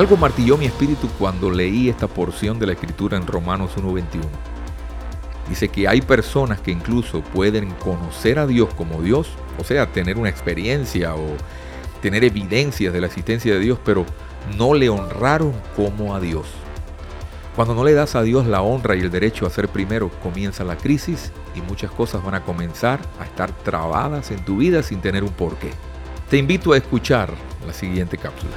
Algo martilló mi espíritu cuando leí esta porción de la escritura en Romanos 1.21. Dice que hay personas que incluso pueden conocer a Dios como Dios, o sea, tener una experiencia o tener evidencias de la existencia de Dios, pero no le honraron como a Dios. Cuando no le das a Dios la honra y el derecho a ser primero, comienza la crisis y muchas cosas van a comenzar a estar trabadas en tu vida sin tener un porqué. Te invito a escuchar la siguiente cápsula.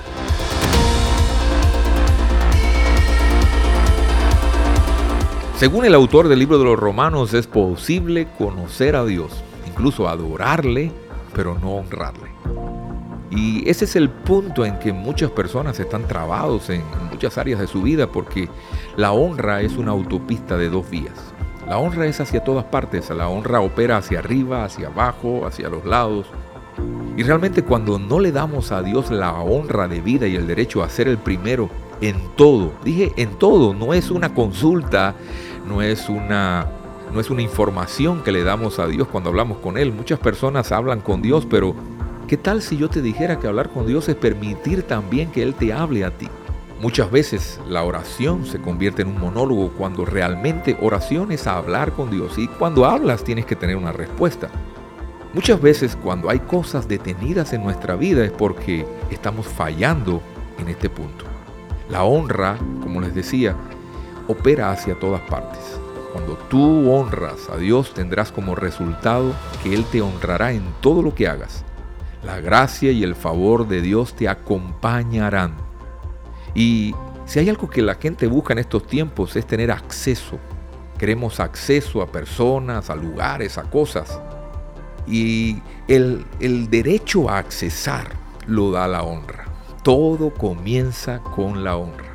Según el autor del libro de los Romanos, es posible conocer a Dios, incluso adorarle, pero no honrarle. Y ese es el punto en que muchas personas están trabados en muchas áreas de su vida porque la honra es una autopista de dos vías. La honra es hacia todas partes, la honra opera hacia arriba, hacia abajo, hacia los lados. Y realmente cuando no le damos a Dios la honra de vida y el derecho a ser el primero en todo, dije en todo, no es una consulta, no es una no es una información que le damos a Dios cuando hablamos con él. Muchas personas hablan con Dios, pero ¿Qué tal si yo te dijera que hablar con Dios es permitir también que Él te hable a ti? Muchas veces la oración se convierte en un monólogo cuando realmente oración es hablar con Dios y cuando hablas tienes que tener una respuesta. Muchas veces cuando hay cosas detenidas en nuestra vida es porque estamos fallando en este punto. La honra, como les decía, opera hacia todas partes. Cuando tú honras a Dios tendrás como resultado que Él te honrará en todo lo que hagas. La gracia y el favor de Dios te acompañarán. Y si hay algo que la gente busca en estos tiempos es tener acceso. Queremos acceso a personas, a lugares, a cosas. Y el, derecho a accesar lo da la honra. Todo comienza con la honra.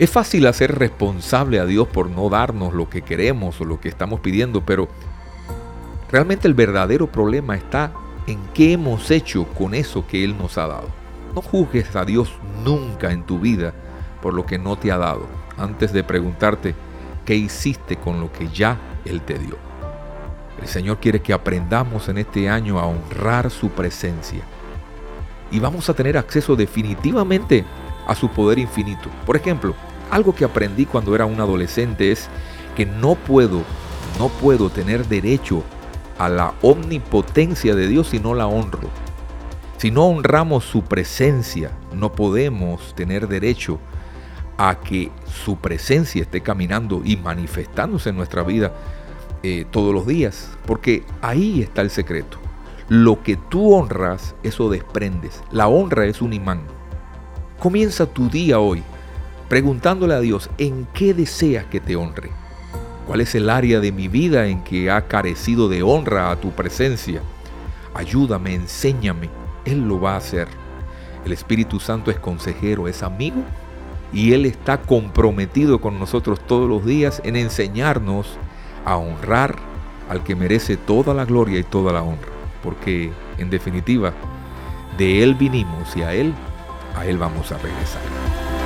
Es fácil hacer responsable a Dios por no darnos lo que queremos o lo que estamos pidiendo, pero realmente el verdadero problema está en qué hemos hecho con eso que Él nos ha dado. No juzgues a Dios nunca en tu vida por lo que no te ha dado, antes de preguntarte qué hiciste con lo que ya Él te dio. El Señor quiere que aprendamos en este año a honrar su presencia. Y vamos a tener acceso definitivamente a su poder infinito. Por ejemplo, algo que aprendí cuando era un adolescente es que no puedo, no puedo tener derecho a la omnipotencia de Dios si no la honro. Si no honramos su presencia, no podemos tener derecho a que su presencia esté caminando y manifestándose en nuestra vida eh, todos los días, porque ahí está el secreto. Lo que tú honras, eso desprendes. La honra es un imán. Comienza tu día hoy preguntándole a Dios en qué deseas que te honre. ¿Cuál es el área de mi vida en que ha carecido de honra a tu presencia? Ayúdame, enséñame. Él lo va a hacer. El Espíritu Santo es consejero, es amigo y Él está comprometido con nosotros todos los días en enseñarnos a honrar al que merece toda la gloria y toda la honra. Porque en definitiva, de Él vinimos y a Él, a Él vamos a regresar.